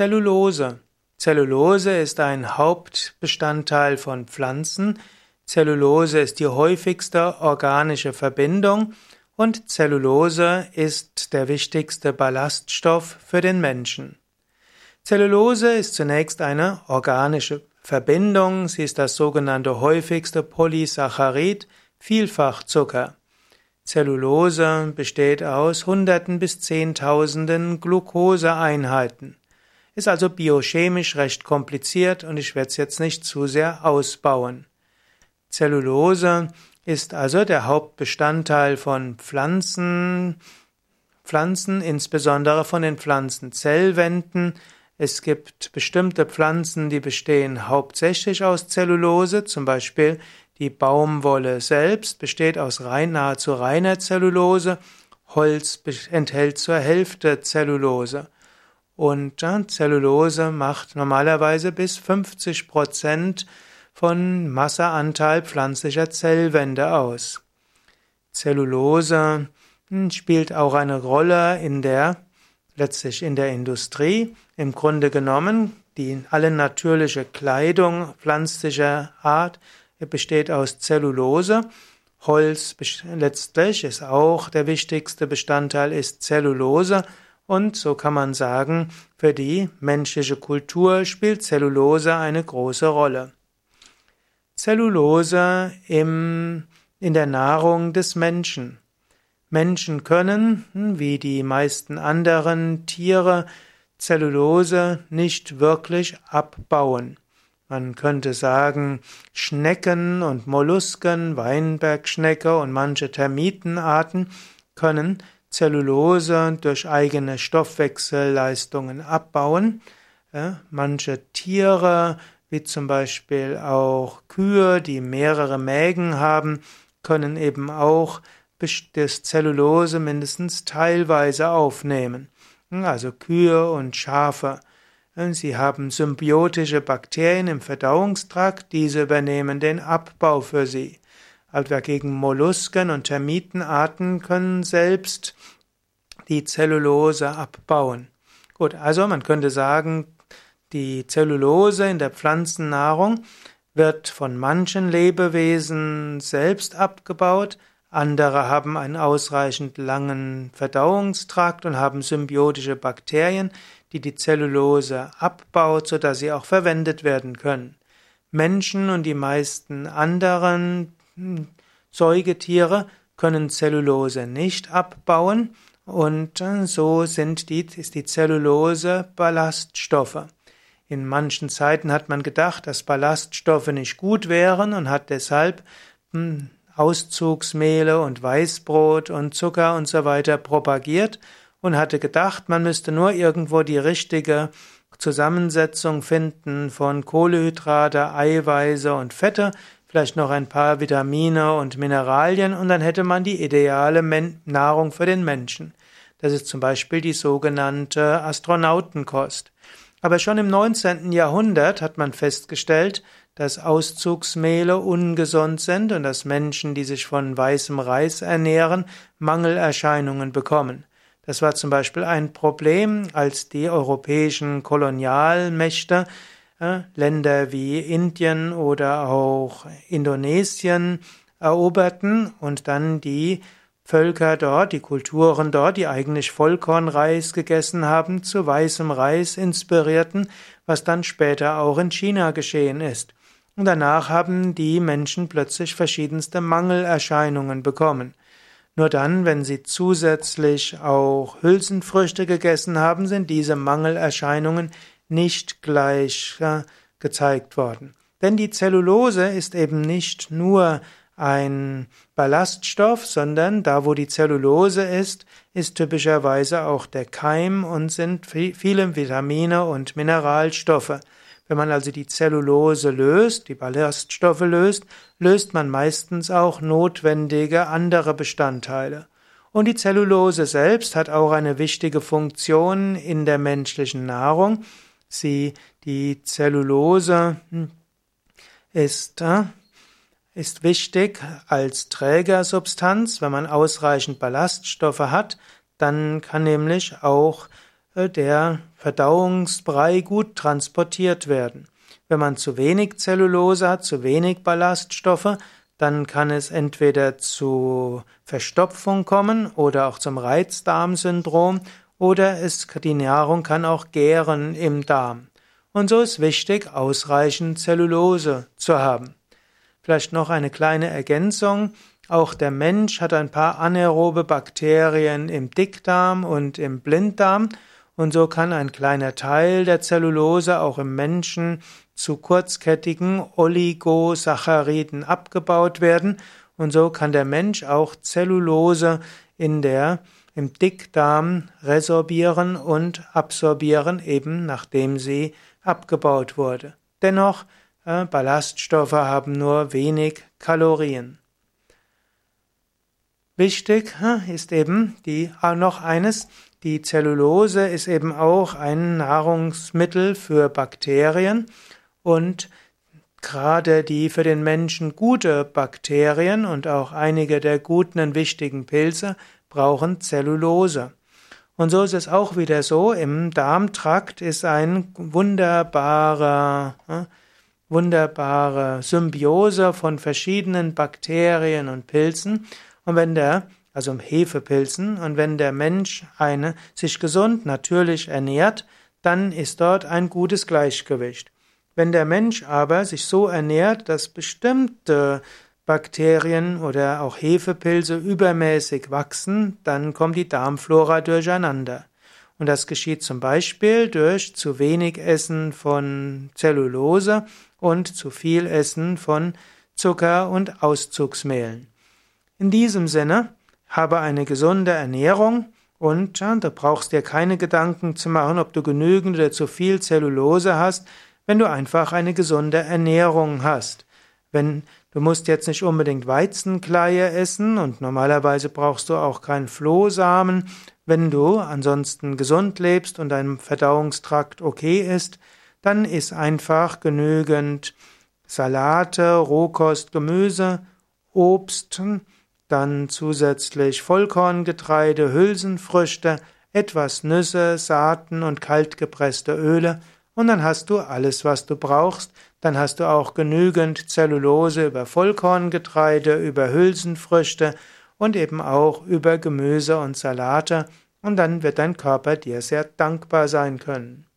Zellulose. Zellulose ist ein Hauptbestandteil von Pflanzen. Zellulose ist die häufigste organische Verbindung und Zellulose ist der wichtigste Ballaststoff für den Menschen. Zellulose ist zunächst eine organische Verbindung. Sie ist das sogenannte häufigste Polysaccharid, Vielfachzucker. Zellulose besteht aus Hunderten bis Zehntausenden Glukoseeinheiten. Ist also biochemisch recht kompliziert und ich werde es jetzt nicht zu sehr ausbauen. Zellulose ist also der Hauptbestandteil von Pflanzen, Pflanzen, insbesondere von den Pflanzenzellwänden. Es gibt bestimmte Pflanzen, die bestehen hauptsächlich aus Zellulose, zum Beispiel die Baumwolle selbst besteht aus rein, nahezu reiner Zellulose, Holz enthält zur Hälfte Zellulose. Und äh, Zellulose macht normalerweise bis 50 Prozent von Masseanteil pflanzlicher Zellwände aus. Zellulose hm, spielt auch eine Rolle in der, letztlich in der Industrie. Im Grunde genommen, die alle natürliche Kleidung pflanzlicher Art besteht aus Zellulose. Holz letztlich ist auch der wichtigste Bestandteil, ist Zellulose. Und so kann man sagen, für die menschliche Kultur spielt Zellulose eine große Rolle. Zellulose im, in der Nahrung des Menschen. Menschen können, wie die meisten anderen Tiere, Zellulose nicht wirklich abbauen. Man könnte sagen, Schnecken und Mollusken, Weinbergschnecke und manche Termitenarten können Zellulose durch eigene Stoffwechselleistungen abbauen. manche Tiere, wie zum Beispiel auch Kühe, die mehrere Mägen haben, können eben auch das Zellulose mindestens teilweise aufnehmen. Also Kühe und Schafe. Sie haben symbiotische Bakterien im Verdauungstrakt, diese übernehmen den Abbau für sie. Dagegen Mollusken und Termitenarten können selbst die Zellulose abbauen. Gut, also man könnte sagen, die Zellulose in der Pflanzennahrung wird von manchen Lebewesen selbst abgebaut, andere haben einen ausreichend langen Verdauungstrakt und haben symbiotische Bakterien, die die Zellulose abbaut, sodass sie auch verwendet werden können. Menschen und die meisten anderen Säugetiere können Zellulose nicht abbauen und äh, so sind die, ist die Zellulose Ballaststoffe. In manchen Zeiten hat man gedacht, dass Ballaststoffe nicht gut wären und hat deshalb hm, Auszugsmehle und Weißbrot und Zucker und so weiter propagiert und hatte gedacht, man müsste nur irgendwo die richtige Zusammensetzung finden von Kohlehydrate, Eiweiße und Fette, vielleicht noch ein paar Vitamine und Mineralien und dann hätte man die ideale Nahrung für den Menschen. Das ist zum Beispiel die sogenannte Astronautenkost. Aber schon im 19. Jahrhundert hat man festgestellt, dass Auszugsmehle ungesund sind und dass Menschen, die sich von weißem Reis ernähren, Mangelerscheinungen bekommen. Das war zum Beispiel ein Problem, als die europäischen Kolonialmächte Länder wie Indien oder auch Indonesien eroberten und dann die Völker dort, die Kulturen dort, die eigentlich Vollkornreis gegessen haben, zu weißem Reis inspirierten, was dann später auch in China geschehen ist. Und danach haben die Menschen plötzlich verschiedenste Mangelerscheinungen bekommen. Nur dann, wenn sie zusätzlich auch Hülsenfrüchte gegessen haben, sind diese Mangelerscheinungen nicht gleich ja, gezeigt worden. Denn die Zellulose ist eben nicht nur ein Ballaststoff, sondern da, wo die Zellulose ist, ist typischerweise auch der Keim und sind viele Vitamine und Mineralstoffe. Wenn man also die Zellulose löst, die Ballaststoffe löst, löst man meistens auch notwendige andere Bestandteile. Und die Zellulose selbst hat auch eine wichtige Funktion in der menschlichen Nahrung. Sie, die Zellulose hm, ist, äh, ist wichtig als Trägersubstanz. Wenn man ausreichend Ballaststoffe hat, dann kann nämlich auch äh, der Verdauungsbrei gut transportiert werden. Wenn man zu wenig Zellulose hat, zu wenig Ballaststoffe, dann kann es entweder zu Verstopfung kommen oder auch zum Reizdarmsyndrom oder es, die Nahrung kann auch gären im Darm. Und so ist wichtig, ausreichend Zellulose zu haben. Vielleicht noch eine kleine Ergänzung. Auch der Mensch hat ein paar anaerobe Bakterien im Dickdarm und im Blinddarm und so kann ein kleiner Teil der Zellulose auch im Menschen zu kurzkettigen Oligosacchariden abgebaut werden und so kann der Mensch auch Zellulose in der im Dickdarm resorbieren und absorbieren, eben nachdem sie abgebaut wurde. Dennoch, äh, Ballaststoffe haben nur wenig Kalorien. Wichtig äh, ist eben die, äh, noch eines, die Zellulose ist eben auch ein Nahrungsmittel für Bakterien und gerade die für den Menschen gute Bakterien und auch einige der guten und wichtigen Pilze brauchen Zellulose. Und so ist es auch wieder so, im Darmtrakt ist ein wunderbarer, äh, wunderbare Symbiose von verschiedenen Bakterien und Pilzen. Und wenn der also Hefepilzen, und wenn der Mensch eine sich gesund natürlich ernährt, dann ist dort ein gutes Gleichgewicht. Wenn der Mensch aber sich so ernährt, dass bestimmte Bakterien oder auch Hefepilze übermäßig wachsen, dann kommt die Darmflora durcheinander. Und das geschieht zum Beispiel durch zu wenig Essen von Zellulose und zu viel Essen von Zucker und Auszugsmehlen. In diesem Sinne habe eine gesunde Ernährung und ja, da brauchst dir keine Gedanken zu machen, ob du genügend oder zu viel Zellulose hast, wenn du einfach eine gesunde Ernährung hast. Wenn du musst jetzt nicht unbedingt Weizenkleie essen und normalerweise brauchst du auch keinen Flohsamen, wenn du ansonsten gesund lebst und dein Verdauungstrakt okay ist, dann isst einfach genügend Salate, Rohkost, Gemüse, Obst, dann zusätzlich Vollkorngetreide, Hülsenfrüchte, etwas Nüsse, Saaten und kaltgepresste Öle und dann hast du alles, was du brauchst. Dann hast du auch genügend Zellulose über Vollkorngetreide, über Hülsenfrüchte und eben auch über Gemüse und Salate und dann wird dein Körper dir sehr dankbar sein können.